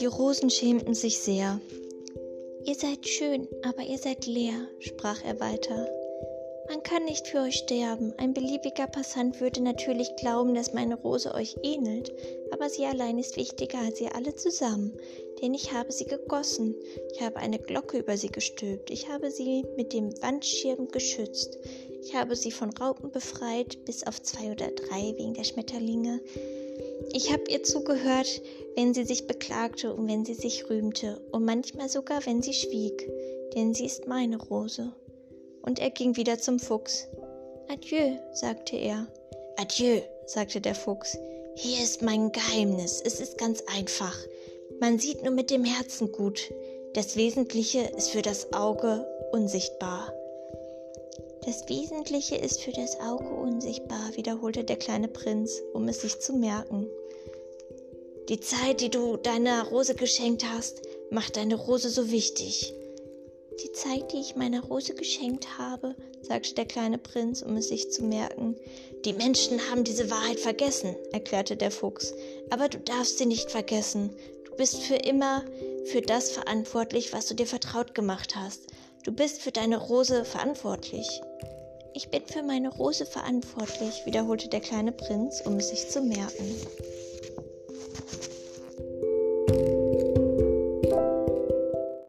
Die Rosen schämten sich sehr. Ihr seid schön, aber ihr seid leer, sprach er weiter. Man kann nicht für euch sterben. Ein beliebiger Passant würde natürlich glauben, dass meine Rose euch ähnelt, aber sie allein ist wichtiger als ihr alle zusammen, denn ich habe sie gegossen, ich habe eine Glocke über sie gestülpt, ich habe sie mit dem Wandschirm geschützt, ich habe sie von Raupen befreit, bis auf zwei oder drei wegen der Schmetterlinge. Ich habe ihr zugehört, wenn sie sich beklagte und wenn sie sich rühmte, und manchmal sogar, wenn sie schwieg, denn sie ist meine Rose und er ging wieder zum Fuchs. Adieu, sagte er. Adieu, sagte der Fuchs. Hier ist mein Geheimnis. Es ist ganz einfach. Man sieht nur mit dem Herzen gut. Das Wesentliche ist für das Auge unsichtbar. Das Wesentliche ist für das Auge unsichtbar, wiederholte der kleine Prinz, um es sich zu merken. Die Zeit, die du deiner Rose geschenkt hast, macht deine Rose so wichtig. Die Zeit, die ich meiner Rose geschenkt habe, sagte der kleine Prinz, um es sich zu merken. Die Menschen haben diese Wahrheit vergessen, erklärte der Fuchs. Aber du darfst sie nicht vergessen. Du bist für immer für das verantwortlich, was du dir vertraut gemacht hast. Du bist für deine Rose verantwortlich. Ich bin für meine Rose verantwortlich, wiederholte der kleine Prinz, um es sich zu merken.